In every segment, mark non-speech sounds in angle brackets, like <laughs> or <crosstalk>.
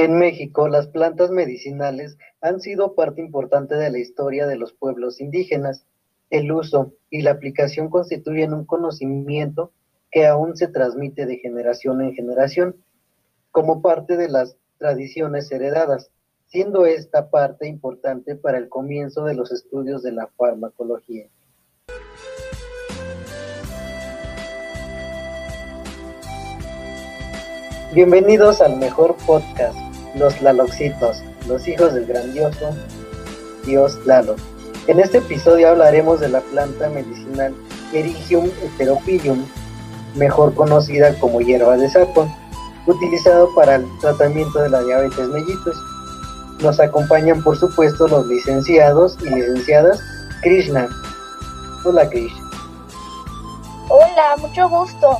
En México, las plantas medicinales han sido parte importante de la historia de los pueblos indígenas. El uso y la aplicación constituyen un conocimiento que aún se transmite de generación en generación, como parte de las tradiciones heredadas, siendo esta parte importante para el comienzo de los estudios de la farmacología. Bienvenidos al mejor podcast, Los Laloxitos, los hijos del grandioso Dios Lalo. En este episodio hablaremos de la planta medicinal Erigium heterophyllum, mejor conocida como hierba de sapo, utilizado para el tratamiento de la diabetes mellitus. Nos acompañan, por supuesto, los licenciados y licenciadas Krishna. Hola, Krishna. Hola, mucho gusto.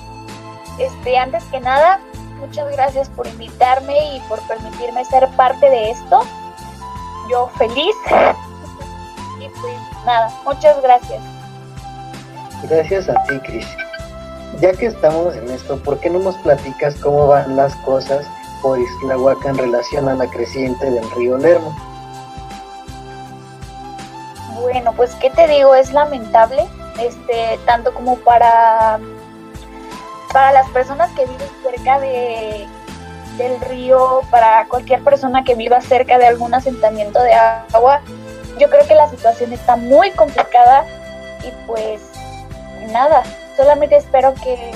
Este, antes que nada, muchas gracias por invitarme y por permitirme ser parte de esto. Yo feliz. <laughs> y pues nada, muchas gracias. Gracias a ti, Krishna. Ya que estamos en esto, ¿por qué no nos platicas cómo van las cosas por Islahuaca en relación a la creciente del río Lermo? Bueno, pues qué te digo, es lamentable, este, tanto como para, para las personas que viven cerca de, del río, para cualquier persona que viva cerca de algún asentamiento de agua, yo creo que la situación está muy complicada y pues nada, solamente espero que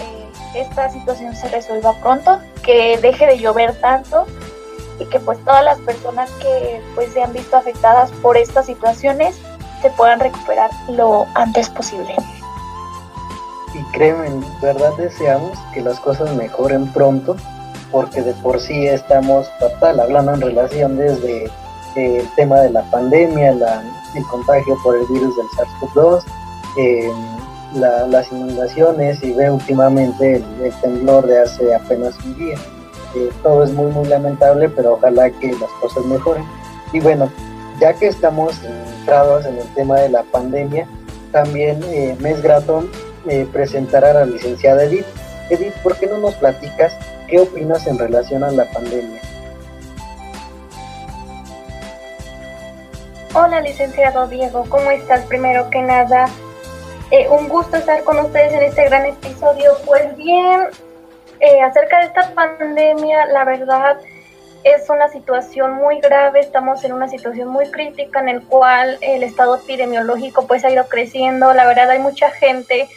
esta situación se resuelva pronto, que deje de llover tanto y que pues todas las personas que pues se han visto afectadas por estas situaciones se puedan recuperar lo antes posible. Y créeme, en verdad deseamos que las cosas mejoren pronto, porque de por sí estamos fatal, hablando en relación desde eh, el tema de la pandemia, el contagio por el virus del SARS-CoV-2, eh, las inundaciones y ve últimamente el, temblor de hace apenas un día. Eh, todo es muy, muy lamentable, pero ojalá que las cosas mejoren. Y bueno, ya que estamos entrados en el tema de la pandemia, también eh, me es grato eh, presentar a la licenciada Edith. Edith, ¿por qué no nos platicas qué opinas en relación a la pandemia? Hola, licenciado Diego, ¿cómo estás? Primero que nada, eh, un gusto estar con ustedes en este gran episodio. Pues bien, eh, acerca de esta pandemia, la verdad es una situación muy grave. Estamos en una situación muy crítica en el cual el estado epidemiológico pues ha ido creciendo. La verdad hay mucha gente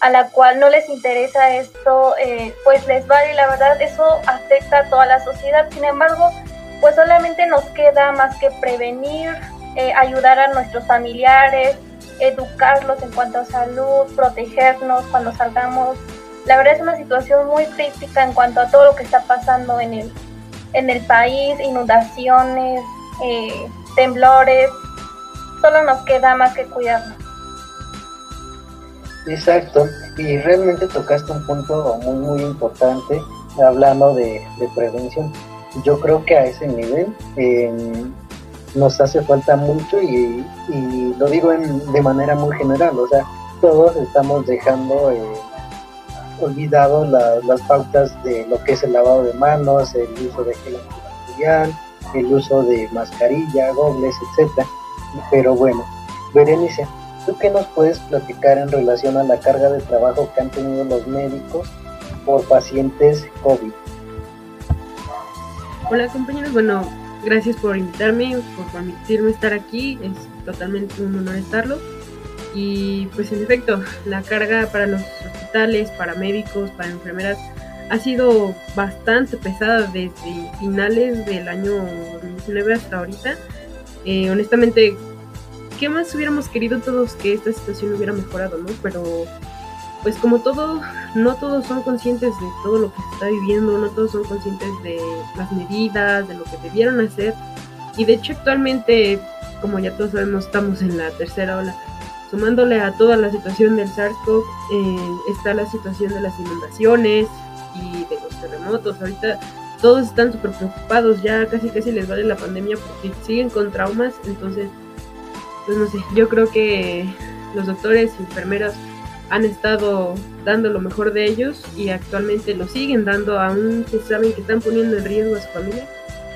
a la cual no les interesa esto, eh, pues les vale. La verdad eso afecta a toda la sociedad. Sin embargo, pues solamente nos queda más que prevenir, ayudar a nuestros familiares, educarlos en cuanto a salud, protegernos cuando salgamos. La verdad es una situación muy crítica en cuanto a todo lo que está pasando en el, en el país, inundaciones, eh, temblores. Solo nos queda más que cuidarnos. Exacto, y realmente tocaste un punto muy, muy importante hablando de, prevención. Yo creo que a ese nivel nos hace falta mucho y, lo digo de manera muy general, o sea, todos estamos dejando eh, olvidado las pautas de lo que es el lavado de manos, el uso de gel antibacterial, el uso de mascarilla, gobles, etcétera. Pero bueno, Berenice, ¿tú qué nos puedes platicar en relación a la carga de trabajo que han tenido los médicos por pacientes COVID? Hola compañeros, bueno, gracias por invitarme, por permitirme estar aquí, es totalmente un honor estarlo. Y pues en efecto, la carga para los hospitales, para médicos, para enfermeras, ha sido bastante pesada desde finales del año 2019 hasta ahorita. Eh, honestamente, ¿qué más hubiéramos querido todos que esta situación hubiera mejorado, no? Pero pues como todo, no todos son conscientes de todo lo que se está viviendo, no todos son conscientes de las medidas, de lo que debieron hacer. Y de hecho actualmente, como ya todos sabemos, estamos en la tercera ola. Sumándole a toda la situación del SARS-CoV, eh, está la situación de las inundaciones y de los terremotos. Ahorita todos están súper preocupados, ya casi casi les vale la pandemia porque siguen con traumas. Entonces, pues no sé, yo creo que los doctores y enfermeros han estado dando lo mejor de ellos y actualmente lo siguen dando, aún que saben que están poniendo en riesgo a su familia,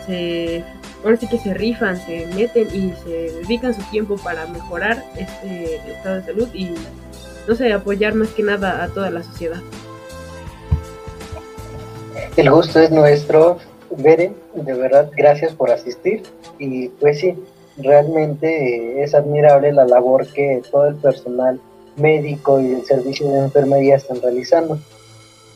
se, ahora sí que se rifan, se meten y se dedican su tiempo para mejorar este estado de salud y, no sé, apoyar más que nada a toda la sociedad. El gusto es nuestro, Beren, de verdad, gracias por asistir y pues sí, realmente es admirable la labor que todo el personal médico y el servicio de enfermería están realizando.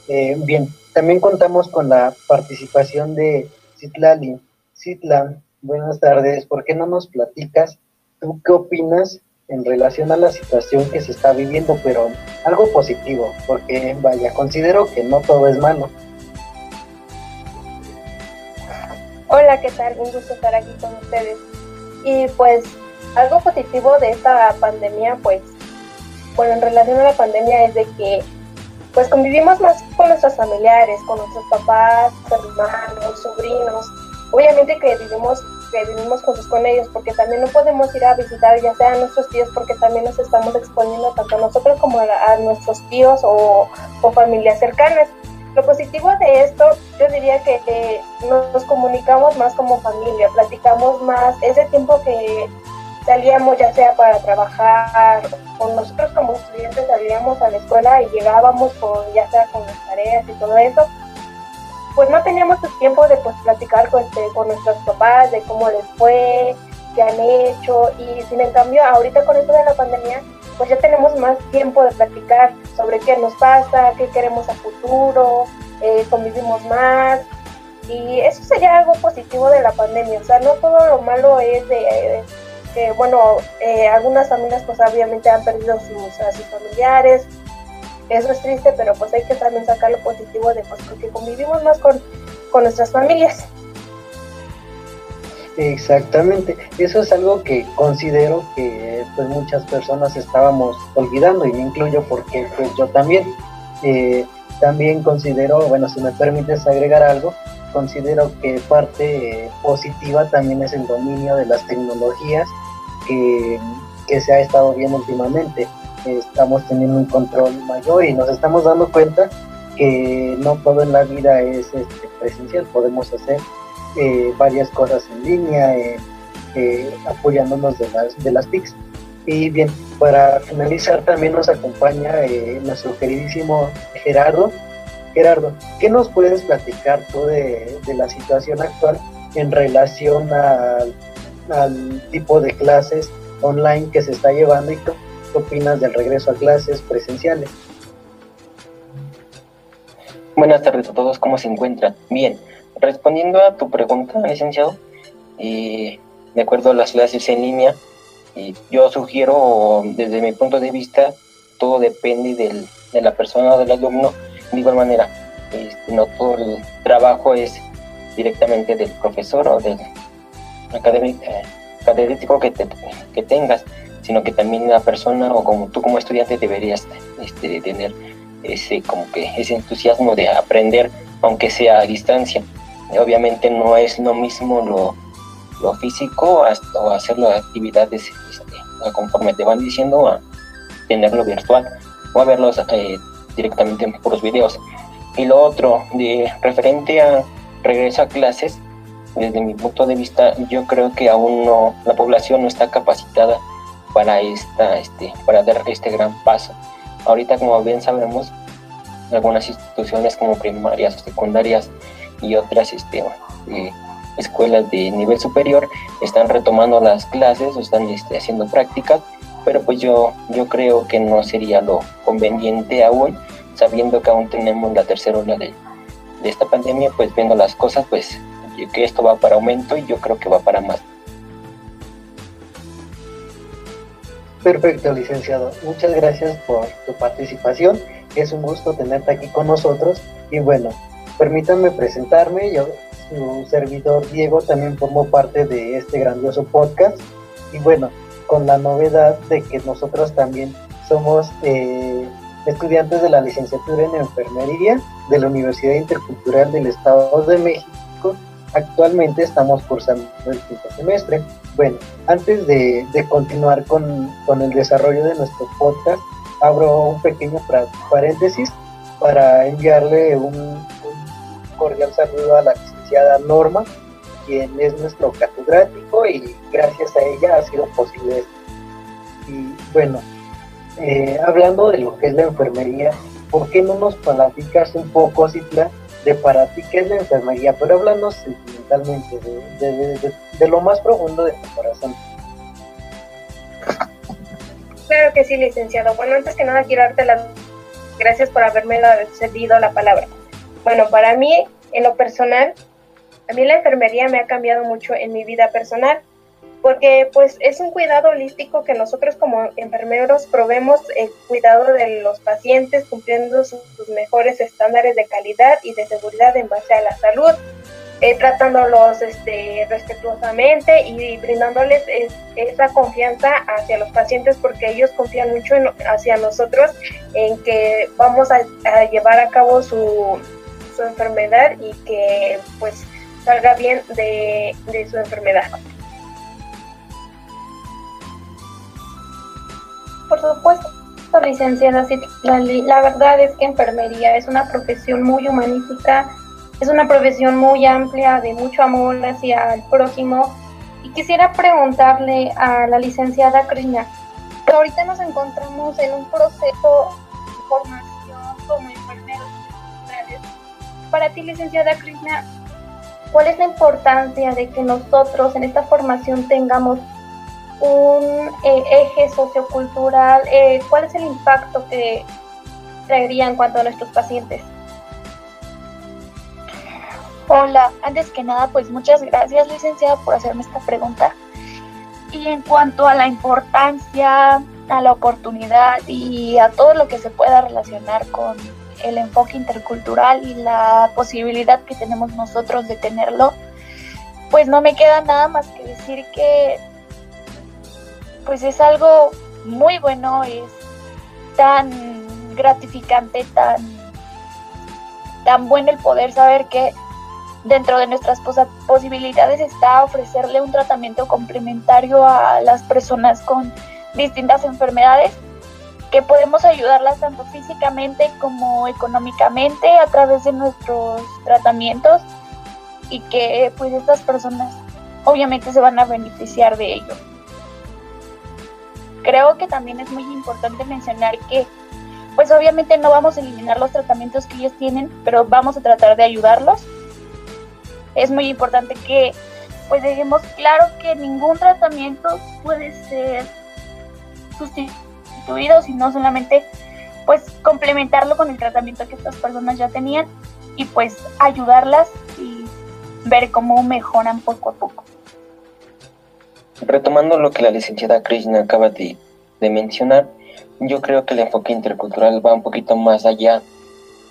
Eh, bien, también contamos con la participación de Citlali. Citla, buenas tardes. ¿Por qué no nos platicas tú qué opinas en relación a la situación que se está viviendo, pero algo positivo? Porque, vaya, considero que no todo es malo. Hola, ¿qué tal? Un gusto estar aquí con ustedes. Y pues algo positivo de esta pandemia, pues, bueno, en relación a la pandemia es de que pues convivimos más con nuestros familiares, con nuestros papás, hermanos, sobrinos. Obviamente que vivimos que vivimos juntos con ellos, porque también no podemos ir a visitar ya sea a nuestros tíos, porque también nos estamos exponiendo tanto a nosotros como a, nuestros tíos o, o, familias cercanas. Lo positivo de esto, yo diría que nos comunicamos más como familia, platicamos más, ese tiempo que salíamos ya sea para trabajar, o nosotros como estudiantes salíamos a la escuela y llegábamos con ya sea con las tareas y todo eso, pues no teníamos el tiempo de pues platicar con, este, con nuestros papás de cómo les fue, han hecho y sin en cambio ahorita con esto de la pandemia pues ya tenemos más tiempo de platicar sobre qué nos pasa, qué queremos a futuro, eh, convivimos más y eso sería algo positivo de la pandemia, o sea, no todo lo malo es de que bueno, eh, algunas familias pues obviamente han perdido sus, a sus familiares, eso es triste, pero pues hay que también sacar lo positivo de pues porque convivimos más con, con nuestras familias. Exactamente, eso es algo que considero que pues muchas personas estábamos olvidando y me incluyo porque pues yo también, eh, también considero, bueno, si me permites agregar algo, considero que parte eh, positiva también es el dominio de las tecnologías que, se ha estado viendo últimamente. Estamos teniendo un control mayor y nos estamos dando cuenta que no todo en la vida es este, presencial, podemos hacer eh, varias cosas en línea, eh, apoyándonos de las, de las TICs. Y bien, para finalizar también nos acompaña nuestro queridísimo Gerardo, Gerardo, ¿qué nos puedes platicar tú de, la situación actual en relación al, tipo de clases online que se está llevando y qué, opinas del regreso a clases presenciales? Buenas tardes a todos, ¿cómo se encuentran? Bien, respondiendo a tu pregunta, licenciado, eh, de acuerdo a las clases en línea, yo sugiero, desde mi punto de vista, todo depende de la persona o del alumno de igual manera, este, no todo el trabajo es directamente del profesor o del académico, eh, académico que, que tengas, sino que también la persona o como tú como estudiante deberías este, tener ese como que ese entusiasmo de aprender aunque sea a distancia. Obviamente no es lo mismo lo, lo físico o hacer las actividades este, conforme te van diciendo a tenerlo virtual o a verlos eh, directamente por los videos. Y lo otro, de referente a regreso a clases, desde mi punto de vista, yo creo que aún no, la población no está capacitada para, esta, este, para dar este gran paso. Ahorita, como bien sabemos, algunas instituciones como primarias o secundarias y otras este, escuelas de nivel superior están retomando las clases o están este, haciendo prácticas pero pues yo, yo creo que no sería lo conveniente aún, sabiendo que aún tenemos la tercera ola de, de esta pandemia, pues viendo las cosas, pues que esto va para aumento y yo creo que va para más. Perfecto, licenciado. Muchas gracias por tu participación. Es un gusto tenerte aquí con nosotros. Y bueno, permítanme presentarme. Yo, su servidor Diego, también formo parte de este grandioso podcast. Y bueno, con la novedad de que nosotros también somos eh, estudiantes de la licenciatura en enfermería de la Universidad Intercultural del Estado de México. Actualmente estamos cursando el quinto semestre. Bueno, antes de, continuar con, el desarrollo de nuestro podcast, abro un pequeño paréntesis para enviarle un cordial saludo a la licenciada Norma, quien es nuestro catedrático y gracias a ella ha sido posible esto. Y bueno, eh, hablando de lo que es la enfermería, ¿por qué no nos platicas un poco, Citla, de para ti qué es la enfermería? Pero hablando sentimentalmente, de, lo más profundo de tu corazón. Claro que sí, licenciado. Bueno, antes que nada quiero darte las gracias por haberme cedido la palabra. Bueno, para mí, en lo personal, a mí la enfermería me ha cambiado mucho en mi vida personal porque pues es un cuidado holístico que nosotros como enfermeros probemos el cuidado de los pacientes cumpliendo sus, mejores estándares de calidad y de seguridad en base a la salud, eh, tratándolos este, respetuosamente y brindándoles esa confianza hacia los pacientes porque ellos confían mucho hacia nosotros en que vamos a, llevar a cabo su, su, enfermedad y que pues salga bien de, de su enfermedad. Por supuesto, licenciada, la, la verdad es que enfermería es una profesión muy humanística, es una profesión muy amplia, de mucho amor hacia el prójimo. Y quisiera preguntarle a la licenciada Krishna, ahorita nos encontramos en un proceso de Para ti, licenciada Krishna, ¿cuál es la importancia de que nosotros en esta formación tengamos un eh, eje sociocultural, eh, ¿cuál es el impacto que traería en cuanto a nuestros pacientes? Hola, antes que nada, pues muchas gracias, licenciada, por hacerme esta pregunta. Y en cuanto a la importancia, a la oportunidad y a todo lo que se pueda relacionar con el enfoque intercultural y la posibilidad que tenemos nosotros de tenerlo, pues no me queda nada más que decir que pues es algo muy bueno, es tan gratificante, tan, tan bueno el poder saber que dentro de nuestras posibilidades está ofrecerle un tratamiento complementario a las personas con distintas enfermedades, que podemos ayudarlas tanto físicamente como económicamente a través de nuestros tratamientos y que pues estas personas obviamente se van a beneficiar de ello creo que también es muy importante mencionar que pues obviamente no vamos a eliminar los tratamientos que ellos tienen, pero vamos a tratar de ayudarlos. Es muy importante que pues dejemos claro que ningún tratamiento puede ser sustituido, sino solamente pues complementarlo con el tratamiento que estas personas ya tenían y pues ayudarlas y ver cómo mejoran poco a poco. Retomando lo que la licenciada Krishna acaba de, mencionar, yo creo que el enfoque intercultural va un poquito más allá,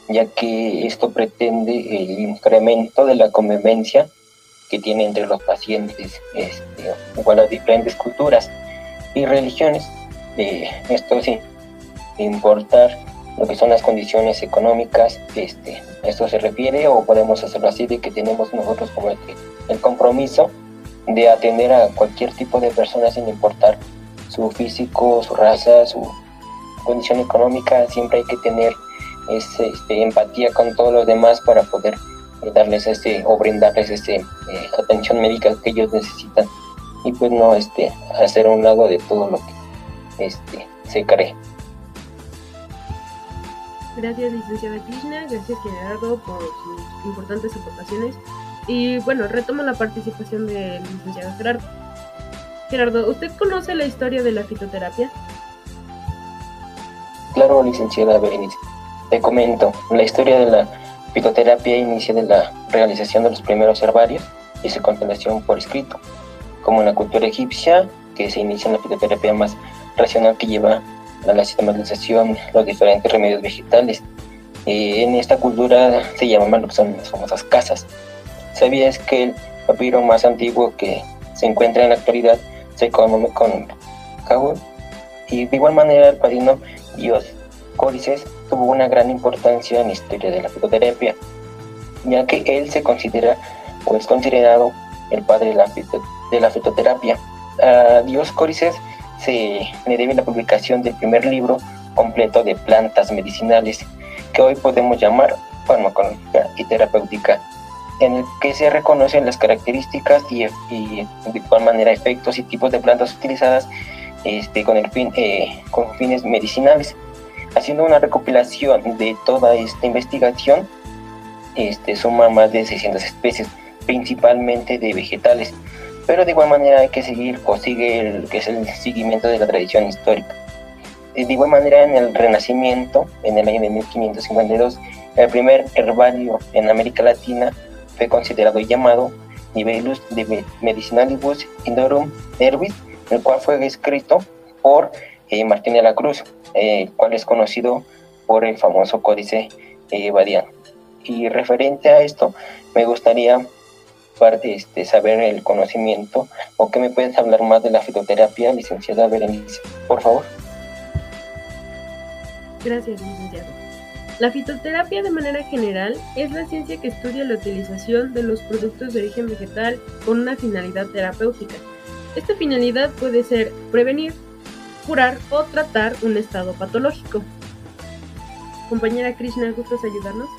ya que esto pretende el incremento de la convivencia que tiene entre los pacientes, este, igual las diferentes culturas y religiones. Eh, esto sí, importar lo que son las condiciones económicas, este, esto se refiere o podemos hacerlo así de que tenemos nosotros como el compromiso de atender a cualquier tipo de persona sin importar su físico, su raza, su condición económica, siempre hay que tener este, empatía con todos los demás para poder eh, darles este o brindarles este eh, atención médica que ellos necesitan. Y pues no este hacer un lado de todo lo que este se cree. Gracias licenciada Krishna, gracias Gerardo por sus importantes aportaciones y bueno, retomo la participación del licenciado Gerardo. Gerardo, ¿usted conoce la historia de la fitoterapia? Claro, licenciada Berenice. Te comento, la historia de la fitoterapia inicia de la realización de los primeros herbarios y su constelación por escrito, como en la cultura egipcia, que se inicia en la fitoterapia más racional que lleva a la sistematización los diferentes remedios vegetales. Eh, en esta cultura se llamaban lo que son las famosas casas, ¿Sabías que el papiro más antiguo que se encuentra en la actualidad se conoce con Kabul? Y de igual manera el padrino Dios Córices tuvo una gran importancia en la historia de la fitoterapia, ya que él se considera o es considerado el padre de la, de la fitoterapia. Dios Córices se le debe la publicación del primer libro completo de plantas medicinales que hoy podemos llamar farmacológica y terapéutica en el que se reconocen las características y, de igual manera efectos y tipos de plantas utilizadas este, con, el fin, eh, con fines medicinales. Haciendo una recopilación de toda esta investigación, este, suma más de 600 especies, principalmente de vegetales, pero de igual manera hay que seguir o sigue el que es el seguimiento de la tradición histórica. De igual manera, en el Renacimiento, en el año de 1552, el primer herbario en América Latina fue considerado y llamado Nivellus de Medicinalibus Indorum Nervis, el cual fue escrito por eh, Martín de la Cruz, eh, cual es conocido por el famoso Códice eh. Y referente a esto, me gustaría parte, este, saber el conocimiento o que me puedes hablar más de la fitoterapia, licenciada Berenice, por favor. Gracias, licenciado. La fitoterapia de manera general es la ciencia que estudia la utilización de los productos de origen vegetal con una finalidad terapéutica. Esta finalidad puede ser prevenir, curar o tratar un estado patológico. Compañera Krishna, ¿gustas ayudarnos?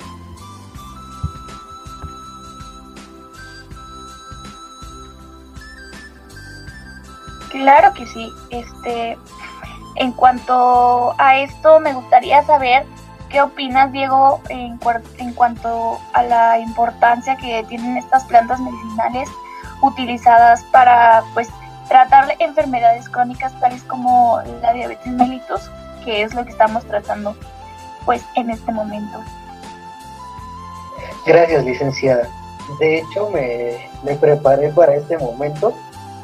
Claro que sí. Este, en cuanto a esto, me gustaría saber qué opinas, Diego, en, en cuanto a la importancia que tienen estas plantas medicinales utilizadas para, pues, tratar enfermedades crónicas tales como la diabetes mellitus, que es lo que estamos tratando, pues, en este momento. Gracias, licenciada. De hecho, me, me preparé para este momento.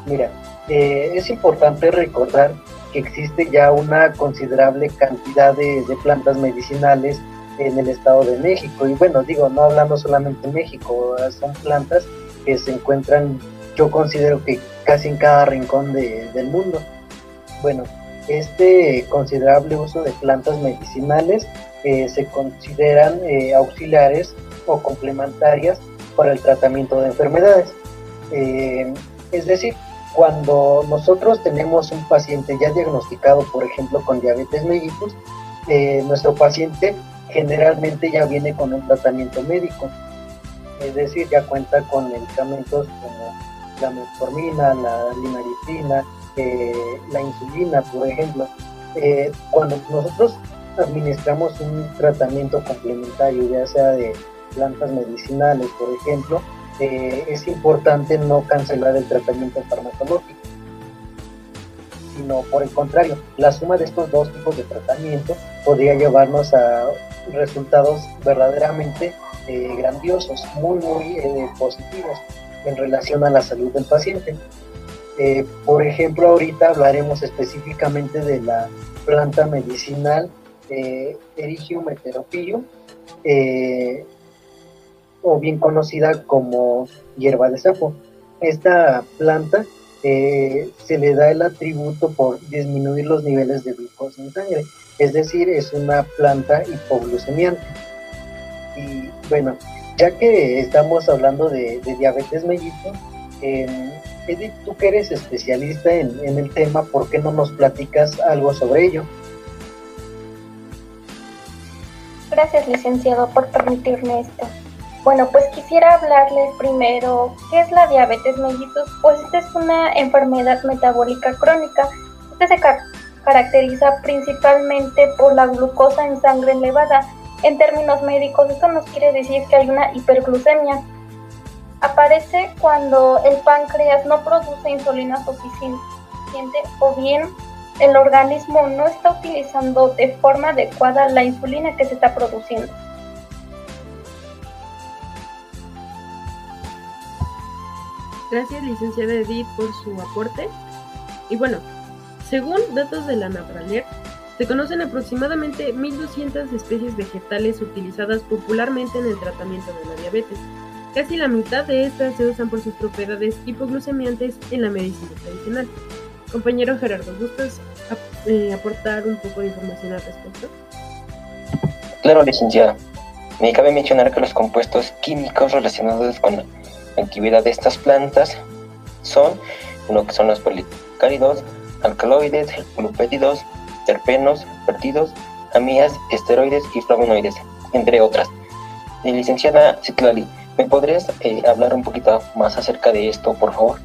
Mira, eh, es importante recordar que existe ya una considerable cantidad de, plantas medicinales en el Estado de México. Y bueno, digo, no hablando solamente en México, son plantas que se encuentran, yo considero que casi en cada rincón del mundo. Bueno, este considerable uso de plantas medicinales eh, se consideran eh, auxiliares o complementarias para el tratamiento de enfermedades. es decir, cuando nosotros tenemos un paciente ya diagnosticado, por ejemplo, con diabetes mellitus, eh, nuestro paciente generalmente ya viene con un tratamiento médico, es decir, ya cuenta con medicamentos como la metformina, la limaricina, eh, la insulina, por ejemplo. Eh, cuando nosotros administramos un tratamiento complementario, ya sea de plantas medicinales, por ejemplo, eh, es importante no cancelar el tratamiento farmacológico, sino por el contrario, la suma de estos dos tipos de tratamiento podría llevarnos a resultados verdaderamente eh, grandiosos, muy, muy eh, positivos en relación a la salud del paciente. por ejemplo, ahorita hablaremos específicamente de la planta medicinal Erigium heterophyllum, o bien conocida como hierba de sapo. Esta planta eh, se le da el atributo por disminuir los niveles de glucosa en sangre, es decir, es una planta hipoglucemiante. Y bueno, ya que estamos hablando de, diabetes mellito, eh, Edith, tú que eres especialista en, en el tema, ¿por qué no nos platicas algo sobre ello? Gracias, licenciado, por permitirme esto. Bueno, pues quisiera hablarles primero qué es la diabetes mellitus. Pues esta es una enfermedad metabólica crónica. Esta se caracteriza principalmente por la glucosa en sangre elevada. En términos médicos, esto nos quiere decir que hay una hiperglucemia. Aparece cuando el páncreas no produce insulina suficiente o bien el organismo no está utilizando de forma adecuada la insulina que se está produciendo. Gracias, licenciada Edith, por su aporte. Y bueno, según datos de la Napraler, se conocen aproximadamente 1.200 especies vegetales utilizadas popularmente en el tratamiento de la diabetes. Casi la mitad de estas se usan por sus propiedades hipoglucemiantes en la medicina tradicional. Compañero Gerardo, ¿gustas eh, aportar un poco de información al respecto? Claro, licenciada. Me cabe mencionar que los compuestos químicos relacionados con la actividad de estas plantas son lo que son los policáridos, alcaloides, glupétidos, terpenos, partidos, amías, esteroides y flavonoides, entre otras. La licenciada Citlali, ¿Me podrías eh, hablar un poquito más acerca de esto, por favor?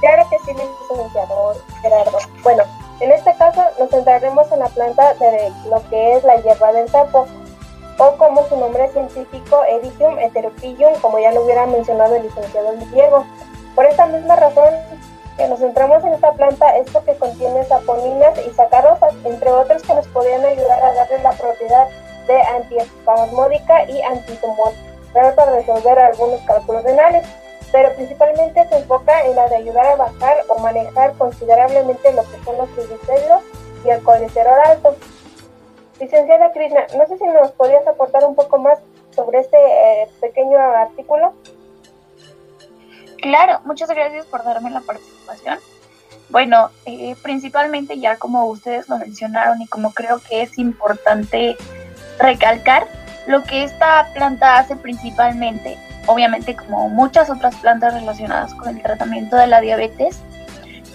Claro que sí, licenciado Gerardo. Bueno, en este caso nos centraremos en la planta de lo que es la hierba del sapo, o como su nombre científico, Ericium heterophyllum, como ya lo hubiera mencionado el licenciado Diego. Por esta misma razón, que nos centramos en esta planta es porque contiene saponinas y sacarosas, entre otros que nos podrían ayudar a darle la propiedad de antiespasmódica y antitumor, para resolver algunos cálculos renales, pero principalmente se enfoca en la de ayudar a bajar o manejar considerablemente lo que son los triglicéridos y el colesterol alto. Licenciada Krishna, no sé si nos podrías aportar un poco más sobre este eh, pequeño artículo. Claro, muchas gracias por darme la participación. Bueno, eh, principalmente ya como ustedes lo mencionaron y como creo que es importante recalcar, lo que esta planta hace principalmente, obviamente como muchas otras plantas relacionadas con el tratamiento de la diabetes,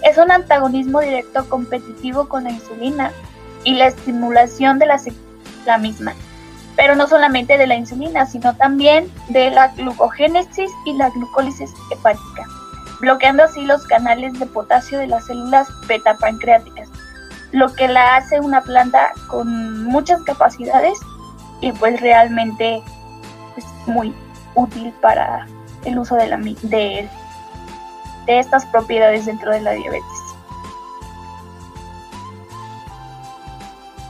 es un antagonismo directo competitivo con la insulina y la estimulación de la, la misma pero no solamente de la insulina, sino también de la glucogénesis y la glucólisis hepática, bloqueando así los canales de potasio de las células beta pancreáticas, lo que la hace una planta con muchas capacidades y pues realmente es muy útil para el uso de, la, de, de estas propiedades dentro de la diabetes.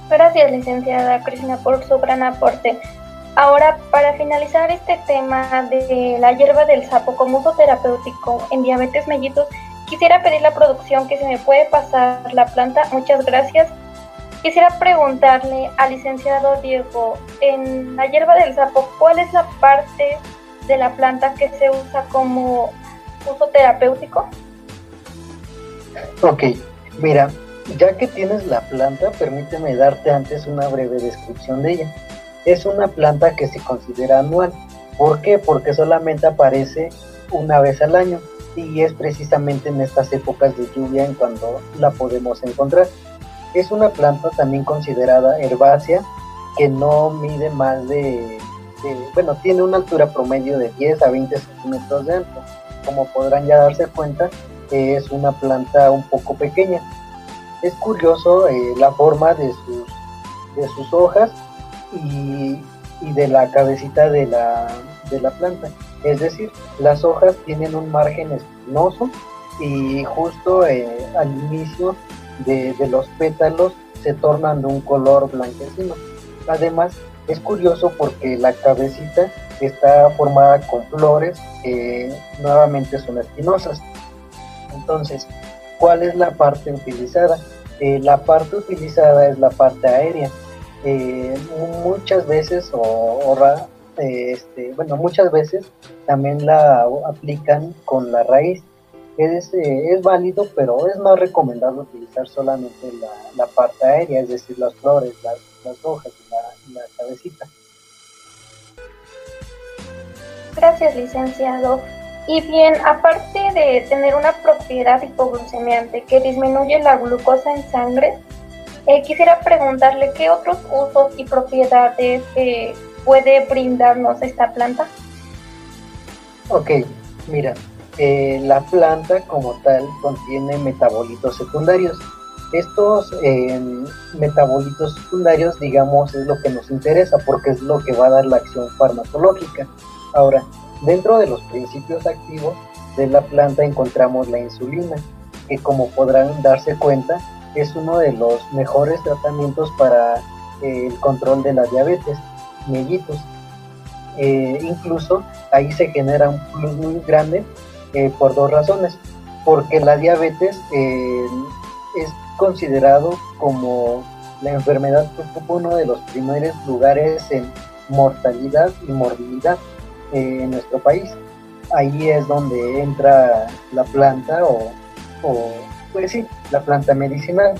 Gracias, licenciada Cristina, por su gran aporte. Ahora, para finalizar este tema de la hierba del sapo como uso terapéutico en diabetes mellitus, quisiera pedir la producción que se me puede pasar la planta. Muchas gracias. Quisiera preguntarle al licenciado Diego, en la hierba del sapo, ¿cuál es la parte de la planta que se usa como uso terapéutico? Ok, mira, ya que tienes la planta, permíteme darte antes una breve descripción de ella. Es una planta que se considera anual. ¿Por qué? Porque solamente aparece una vez al año y es precisamente en estas épocas de lluvia en cuando la podemos encontrar. Es una planta también considerada herbácea que no mide más de, bueno, tiene una altura promedio de 10 a 20 centímetros de alto. Como podrán ya darse cuenta, es una planta un poco pequeña es curioso eh, la forma de sus, de sus hojas y, de la cabecita de la, de la planta. Es decir, las hojas tienen un margen espinoso y justo eh, al inicio de, los pétalos se tornan de un color blanquecino. Además, es curioso porque la cabecita está formada con flores que nuevamente son espinosas. Entonces, ¿Cuál es la parte utilizada? Eh, la parte utilizada es la parte aérea. Eh, muchas veces, o, eh, este, bueno, muchas veces también la aplican con la raíz. Es, es válido, pero es más recomendable utilizar solamente la, parte aérea, es decir, las flores, las, hojas y la, la cabecita. Gracias, licenciado. Y bien, aparte de tener una propiedad hipoglucemiante que disminuye la glucosa en sangre, eh, quisiera preguntarle qué otros usos y propiedades eh, puede brindarnos esta planta. Ok, mira, eh, la planta como tal contiene metabolitos secundarios. Estos metabolitos secundarios, digamos, es lo que nos interesa porque es lo que va a dar la acción farmacológica. Ahora, Dentro de los principios activos de la planta encontramos la insulina, que como podrán darse cuenta es uno de los mejores tratamientos para eh, el control de la diabetes mellitus. Eh, incluso ahí se genera un plus muy grande eh, por dos razones, porque la diabetes es considerado como la enfermedad que ocupa uno de los primeros lugares en mortalidad y morbilidad en nuestro país. Ahí es donde entra la planta o, pues sí, la planta medicinal.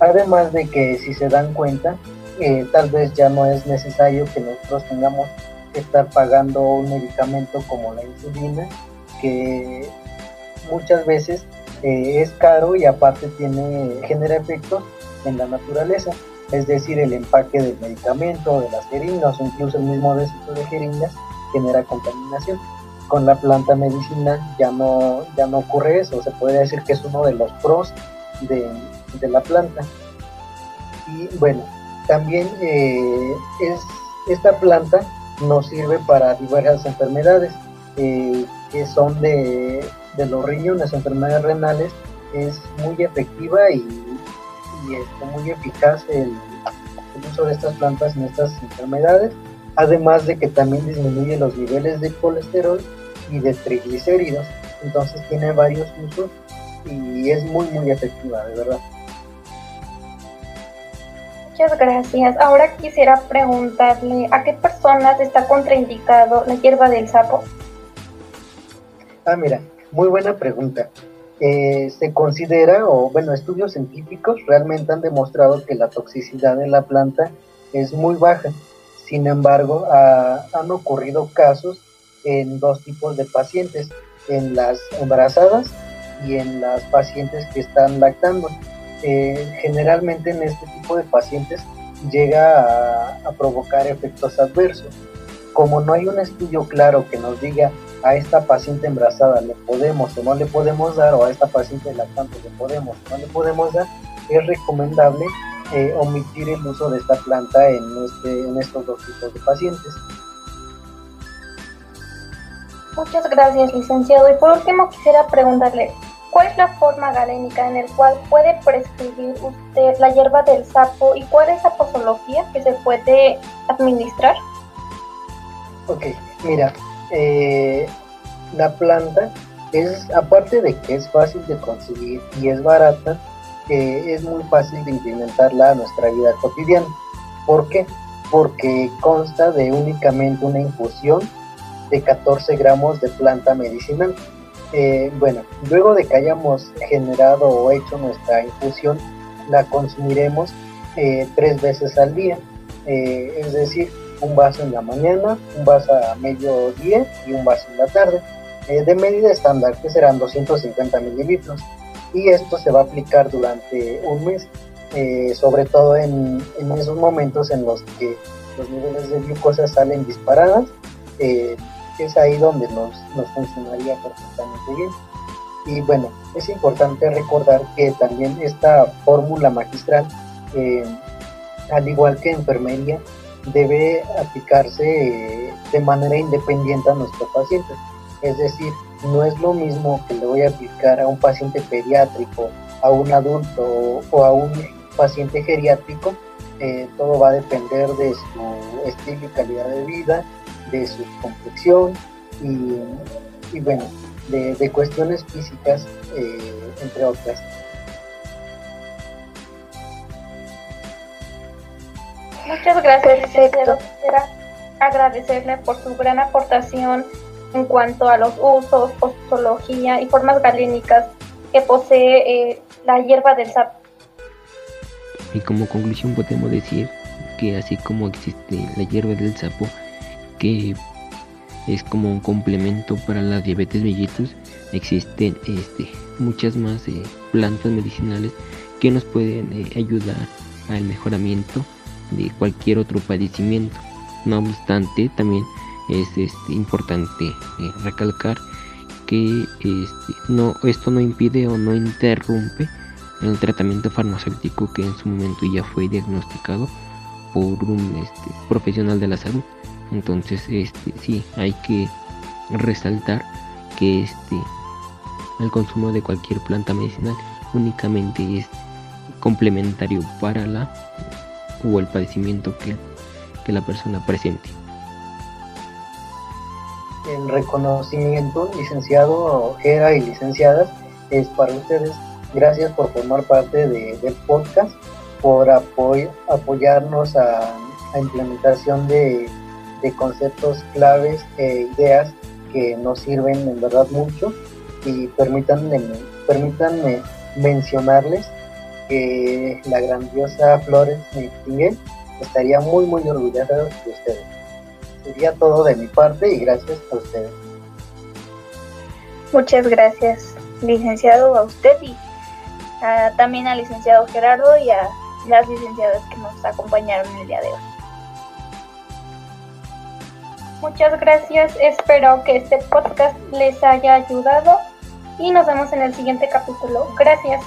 Además de que si se dan cuenta, eh, tal vez ya no es necesario que nosotros tengamos que estar pagando un medicamento como la insulina, que muchas veces eh, es caro y aparte tiene genera efectos en la naturaleza. es decir, el empaque del medicamento, de las jeringas o incluso el mismo desecho de jeringas genera contaminación. Con la planta medicinal ya no, ya no ocurre eso, se puede decir que es uno de los pros de, la planta. Y bueno, también eh, es, esta planta nos sirve para diversas enfermedades eh, que son de, de los riñones, enfermedades renales, es muy efectiva y y es muy eficaz el, uso de estas plantas en estas enfermedades, además de que también disminuye los niveles de colesterol y de triglicéridos, entonces tiene varios usos y es muy muy efectiva, de verdad. Muchas gracias. Ahora quisiera preguntarle a qué personas está contraindicado la hierba del sapo. Ah, mira, muy buena pregunta. Eh, se considera, o bueno, estudios científicos realmente han demostrado que la toxicidad de la planta es muy baja. Sin embargo, han ocurrido casos en dos tipos de pacientes, en las embarazadas y en las pacientes que están lactando. Eh, generalmente en este tipo de pacientes llega a provocar efectos adversos. Como no hay un estudio claro que nos diga a esta paciente embarazada le podemos o no le podemos dar, o a esta paciente lactante le podemos o no le podemos dar, es recomendable eh, omitir el uso de esta planta en, este, en estos dos tipos de pacientes. Muchas gracias, licenciado. Y por último, quisiera preguntarle, ¿cuál es la forma galénica en el cual puede prescribir usted la hierba del sapo y cuál es la posología que se puede administrar? Ok, mira, eh, la planta es, aparte de que es fácil de conseguir y es barata, eh, es muy fácil de implementarla a nuestra vida cotidiana. ¿Por qué? Porque consta de únicamente una infusión de 14 gramos de planta medicinal. Eh, bueno, luego de que hayamos generado o hecho nuestra infusión, la consumiremos tres veces al día. es decir, un vaso en la mañana, un vaso a mediodía y un vaso en la tarde, eh, de medida estándar, que serán 250 mililitros. Y esto se va a aplicar durante un mes, eh, sobre todo en, esos momentos en los que los niveles de glucosa salen disparadas, eh, es ahí donde nos, nos funcionaría perfectamente bien. Y bueno, es importante recordar que también esta fórmula magistral, al igual que enfermería, debe aplicarse eh, de manera independiente a nuestro paciente. Es decir, no es lo mismo que le voy a aplicar a un paciente pediátrico, a un adulto o a un paciente geriátrico. Eh, todo va a depender de su estilo y calidad de vida, de su complexión y, bueno, de, cuestiones físicas, eh, entre otras. Muchas gracias, Quisiera agradecerle por su gran aportación en cuanto a los usos, postología y formas galínicas que posee eh, la hierba del sapo. Y como conclusión podemos decir que así como existe la hierba del sapo, que es como un complemento para la diabetes mellitus, existen este, muchas más eh, plantas medicinales que nos pueden eh, ayudar al mejoramiento de cualquier otro padecimiento. No obstante, también es este, importante eh, recalcar que este, no, esto no impide o no interrumpe el tratamiento farmacéutico que en su momento ya fue diagnosticado por un este, profesional de la salud. Entonces, sí, hay que resaltar que el consumo de cualquier planta medicinal únicamente es complementario para la o el padecimiento que la persona presente. El reconocimiento, licenciado Ojera y licenciadas, es para ustedes. Gracias por formar parte de, del podcast, por apoyarnos a, a implementación de, conceptos claves e ideas que nos sirven en verdad mucho y permítanme, permítanme mencionarles que la grandiosa Flores Nightingale estaría muy muy orgullosa de ustedes. Sería todo de mi parte y gracias a ustedes. Muchas gracias, licenciado, a usted y también al licenciado Gerardo y a las licenciadas que nos acompañaron el día de hoy. Muchas gracias, espero que este podcast les haya ayudado y nos vemos en el siguiente capítulo. Gracias.